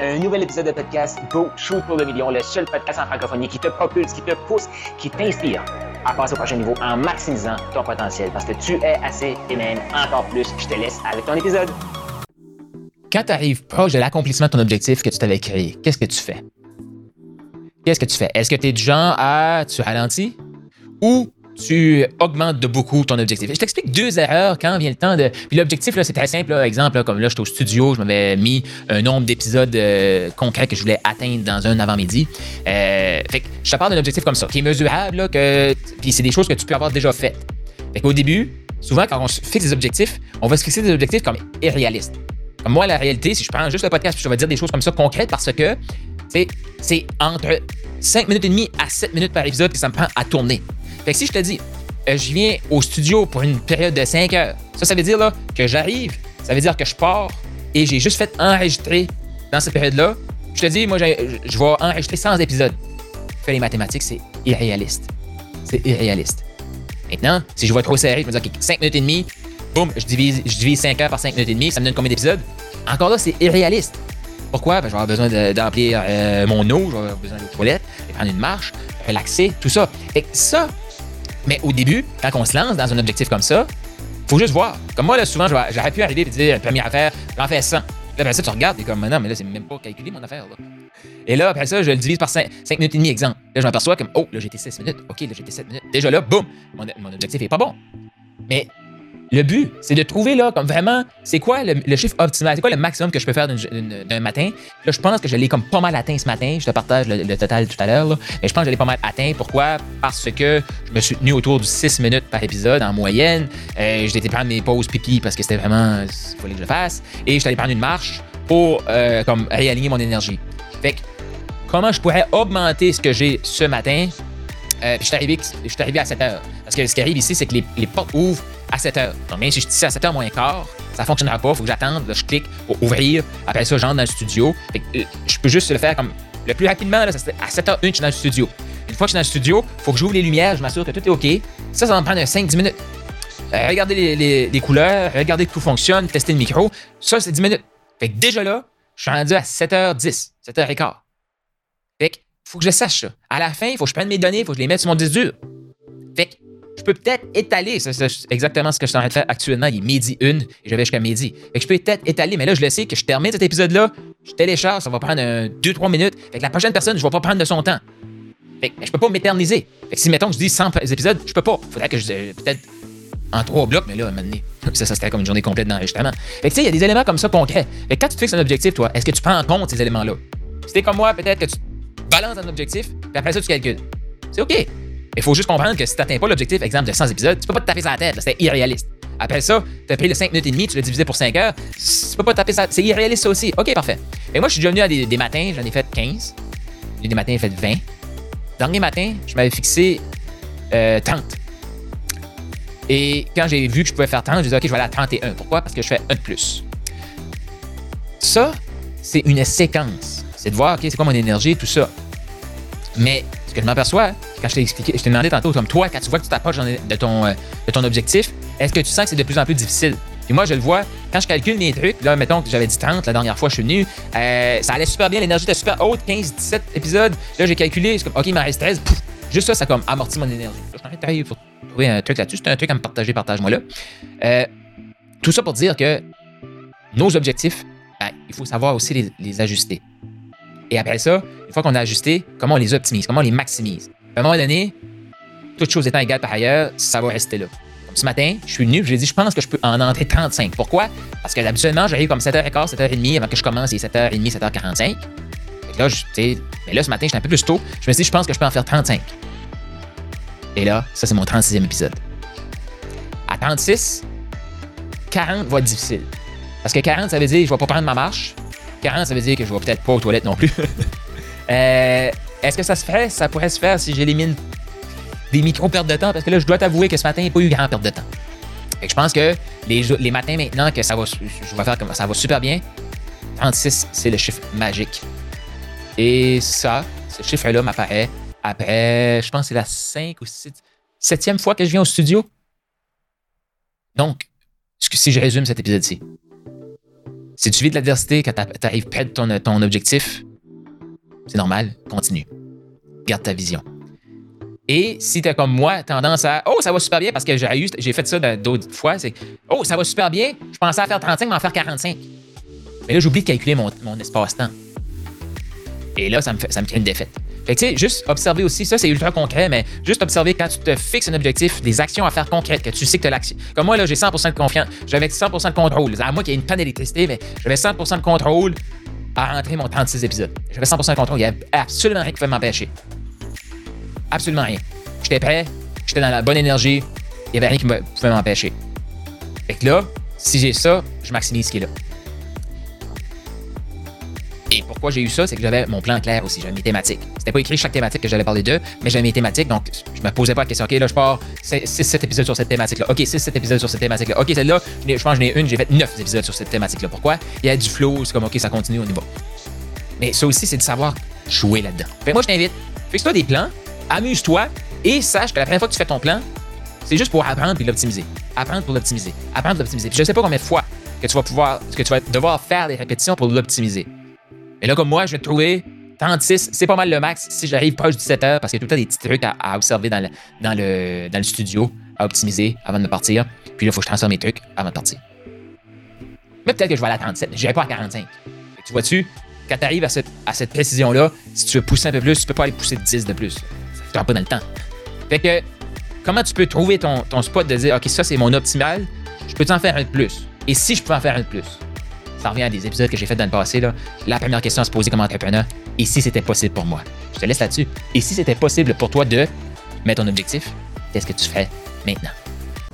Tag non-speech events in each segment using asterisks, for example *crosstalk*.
Un nouvel épisode de podcast Go Shoot pour le million, le seul podcast en francophonie qui te propulse, qui te pousse, qui t'inspire à passer au prochain niveau en maximisant ton potentiel parce que tu es assez et même encore plus. Je te laisse avec ton épisode. Quand tu arrives proche de l'accomplissement de ton objectif que tu t'avais créé, qu'est-ce que tu fais? Qu'est-ce que tu fais? Est-ce que tu es du genre à tu ralentis? Ou tu augmentes de beaucoup ton objectif. Je t'explique deux erreurs quand vient le temps de. Puis l'objectif, c'est très simple. Exemple, là, comme là, j'étais au studio, je m'avais mis un nombre d'épisodes euh, concrets que je voulais atteindre dans un avant-midi. Euh, fait que je te parle d'un objectif comme ça, qui est mesurable, que. Puis c'est des choses que tu peux avoir déjà faites. Fait qu'au début, souvent, quand on se fixe des objectifs, on va se fixer des objectifs comme irréalistes. Comme moi, la réalité, si je prends juste le podcast, je vais dire des choses comme ça concrètes parce que c'est entre 5 minutes et demie à 7 minutes par épisode que ça me prend à tourner. Fait que si je te dis, euh, je viens au studio pour une période de 5 heures, ça, ça veut dire là, que j'arrive, ça veut dire que je pars et j'ai juste fait enregistrer dans cette période-là. Je te dis, moi, je vais enregistrer 100 épisodes. Fais les mathématiques, c'est irréaliste. C'est irréaliste. Maintenant, si je vois trop serré, je me dis, OK, 5 minutes et demie, boum, je divise, je divise 5 heures par 5 minutes et demie, ça me donne combien d'épisodes? Encore là, c'est irréaliste. Pourquoi? Ben, je vais avoir besoin d'emplir euh, mon eau, je vais avoir besoin de toilette, de prendre une marche, relaxer, tout ça. Et ça, mais au début, quand on se lance dans un objectif comme ça, faut juste voir. Comme moi, là, souvent, j'aurais pu arriver et dire, première affaire, j'en fais 100. Là, après ça, tu regardes, et comme, non, mais là, c'est même pas calculé mon affaire. Et là, après ça, je le divise par 5, minutes et demie, exemple. Là, je m'aperçois comme, oh, là, été 6 minutes. OK, là, été 7 minutes. Déjà là, boum, mon, mon objectif est pas bon. Mais le but, c'est de trouver là, comme vraiment, c'est quoi le, chiffre optimal, c'est quoi le maximum que je peux faire d'un matin. Là, je pense que je l'ai comme pas mal atteint ce matin. Je te partage le, total tout à l'heure. Mais je pense que je l'ai pas mal atteint. Pourquoi? Parce que je me suis tenu autour de 6 minutes par épisode en moyenne. Euh, été prendre mes pauses pipi parce que c'était vraiment, il fallait que je le fasse. Et je suis allé prendre une marche pour euh, comme réaligner mon énergie. Fait que, comment je pourrais augmenter ce que j'ai ce matin? Euh, je suis arrivé, à 7 heures. Que ce qui arrive ici, c'est que les, portes ouvrent à 7 h. Donc, même si je suis ici à 7 h moins quart, ça ne fonctionnera pas. Il faut que j'attende. je clique pour ouvrir. Après ça, j'entre dans le studio. Euh, je peux juste le faire comme le plus rapidement. Là, à 7 h 1, je suis dans le studio. Une fois que je suis dans le studio, il faut que j'ouvre les lumières. Je m'assure que tout est OK. Ça, ça va me prendre 5-10 minutes. Euh, regardez les, couleurs, regardez que tout fonctionne, tester le micro. Ça, c'est 10 minutes. Fait que déjà là, je suis rendu à 7h10, 7h15. Fait que faut que je sache ça. À la fin, il faut que je prenne mes données, il faut que je les mette sur mon disque dur. Fait que peux peut-être étaler, c'est exactement ce que je suis en train de faire actuellement. Il est midi une et je vais jusqu'à midi. Fait que je peux peut-être étaler, mais là, je le sais que je termine cet épisode-là, je télécharge, ça va prendre 2-3 minutes. Fait que la prochaine personne, je vais pas prendre de son temps. Fait que je peux pas m'éterniser. Fait que si, mettons, je dis 100 épisodes, je peux pas. Faudrait que je. Peut-être en trois blocs, mais là, à un moment donné, *laughs* ça, ça serait comme une journée complète d'enregistrement. Fait que tu sais, il y a des éléments comme ça concrets. Fait que quand tu te fixes un objectif, toi, est-ce que tu prends en compte ces éléments-là? Si t'es comme moi, peut-être que tu balances un objectif, puis après ça, tu calcules. C'est OK. Il faut juste comprendre que si tu n'atteins pas l'objectif, exemple, de 100 épisodes, tu peux pas te taper sur la tête. C'est irréaliste. Après ça, tu as pris le 5 minutes et demie, tu l'as divisé pour 5 heures. Tu peux pas te taper ça. C'est irréaliste ça aussi. OK, parfait. Et moi, je suis déjà venu à des, matins, j'en ai fait 15. Des matins, j'ai fait 20. Dernier matin, je m'avais fixé euh, 30. Et quand j'ai vu que je pouvais faire 30, je dit, OK, je vais aller à 31. Pourquoi? Parce que je fais un de plus. Ça, c'est une séquence. C'est de voir, OK, c'est quoi mon énergie, tout ça. Mais ce que je m'aperçois, quand je t'ai expliqué, je t'ai demandé tantôt, comme toi, quand tu vois que tu t'approches de ton, euh, de ton objectif, est-ce que tu sens que c'est de plus en plus difficile? Puis moi, je le vois, quand je calcule mes trucs, là, mettons que j'avais dit 30 la dernière fois je suis venu, euh, ça allait super bien, l'énergie était super haute, 15, 17 épisodes. Là, j'ai calculé, c'est comme, OK, il m'en reste 13. juste ça, ça comme amorti mon énergie. je suis en train trouver un truc là-dessus. C'est un truc à me partager, partage-moi là. Euh, tout ça pour dire que nos objectifs, ben, il faut savoir aussi les, les ajuster. Et après ça, une fois qu'on a ajusté, comment on les optimise, comment on les maximise? À un moment donné, toutes choses étant égales par ailleurs, ça va rester là. Comme ce matin, je suis venu, j'ai dit, je pense que je peux en entrer 35. Pourquoi? Parce que habituellement, j'arrive comme 7h15, 7h30 avant que je commence, il est 7h30, 7h45. là, mais là, ce matin, j'étais un peu plus tôt. Je me suis dit, je pense que je peux en faire 35. Et là, ça, c'est mon 36e épisode. À 36, 40 va être difficile. Parce que 40, ça veut dire, je vais pas prendre ma marche. 40, ça veut dire que je vais peut-être pas aux toilettes non plus. *laughs* euh, est-ce que ça se fait? Ça pourrait se faire si j'élimine des micro-pertes de temps, parce que là, je dois t'avouer que ce matin, il n'y a pas eu grand perte de temps. Fait que je pense que les, matins maintenant que ça va, ça va super bien, 36, c'est le chiffre magique. Et ça, ce chiffre-là m'apparaît après, je pense que c'est la 5 ou 6, 7e fois que je viens au studio. Donc, si je résume cet épisode-ci, Si tu vis de l'adversité, quand tu arrives près de ton objectif, c'est normal, continue. Garde ta vision. Et si tu as comme moi tendance à Oh, ça va super bien parce que j'ai eu, j'ai fait ça d'autres fois, c'est Oh, ça va super bien, je pensais à faire 35, mais en faire 45. Mais là, j'oublie de calculer mon, mon espace-temps. Et là, ça me, fait, ça me une défaite. Fait que, tu sais, juste observer aussi, ça c'est ultra concret, mais juste observer quand tu te fixes un objectif, des actions à faire concrètes, que tu sais que tu l'action. Comme moi, là, j'ai 100% de confiance, j'avais 100% de contrôle. À moi qui y ait une panne d'électricité, mais j'avais 100% de contrôle à rentrer mon 36 épisodes. J'avais 100% de contrôle, il n'y avait absolument rien qui pouvait m'empêcher. Absolument rien. J'étais prêt, j'étais dans la bonne énergie, il n'y avait rien qui pouvait m'empêcher. Fait que là, si j'ai ça, je maximise ce qui est là. Et pourquoi j'ai eu ça, c'est que j'avais mon plan clair aussi, j'avais mes thématiques. C'était pas écrit chaque thématique que j'allais parler d'eux, mais j'avais mes thématiques, donc je me posais pas la question, OK, là, je pars 6-7 épisodes sur cette thématique-là. OK, 6-7 épisodes sur cette thématique-là. OK, celle-là, je pense que j'en ai une, j'ai fait 9 épisodes sur cette thématique-là. Pourquoi? Il y a du flow, c'est comme, OK, ça continue, on va. Mais ça aussi, c'est de savoir jouer là-dedans. Moi, je t'invite, fixe-toi des plans, amuse-toi et sache que la première fois que tu fais ton plan, c'est juste pour apprendre et l'optimiser. Apprendre pour l'optimiser. Apprendre pour l'optimiser. Je sais pas combien de fois que tu vas pouvoir, que tu vas devoir faire des répétitions pour l'optimiser. Et là, comme moi, je vais trouver 36, c'est pas mal le max si j'arrive proche du 7 heures parce qu'il y a tout le temps des petits trucs à, observer dans le, dans, le, dans le studio, à optimiser avant de partir. Puis là, il faut que je transforme mes trucs avant de partir. Mais peut-être que je vais aller à 37, je pas à 45. tu vois-tu, quand tu arrives à cette, à cette précision-là, si tu veux pousser un peu plus, tu peux pas aller pousser 10 de plus. Ça ne pas dans le temps. Fait que, comment tu peux trouver ton, ton spot de dire, OK, ça c'est mon optimal, je peux en faire un de plus? Et si je peux en faire un de plus? Ça revient à des épisodes que j'ai fait dans le passé, la première question à se poser comme entrepreneur, et si c'était possible pour moi? Je te laisse là-dessus. Et si c'était possible pour toi de mettre ton objectif, qu'est-ce que tu fais maintenant?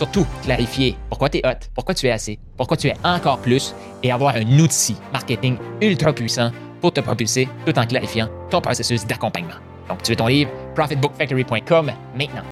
Surtout, clarifier pourquoi tu es hot, pourquoi tu es assez, pourquoi tu es encore plus et avoir un outil marketing ultra puissant pour te propulser tout en clarifiant ton processus d'accompagnement. Donc, tu veux ton livre, profitbookfactory.com maintenant.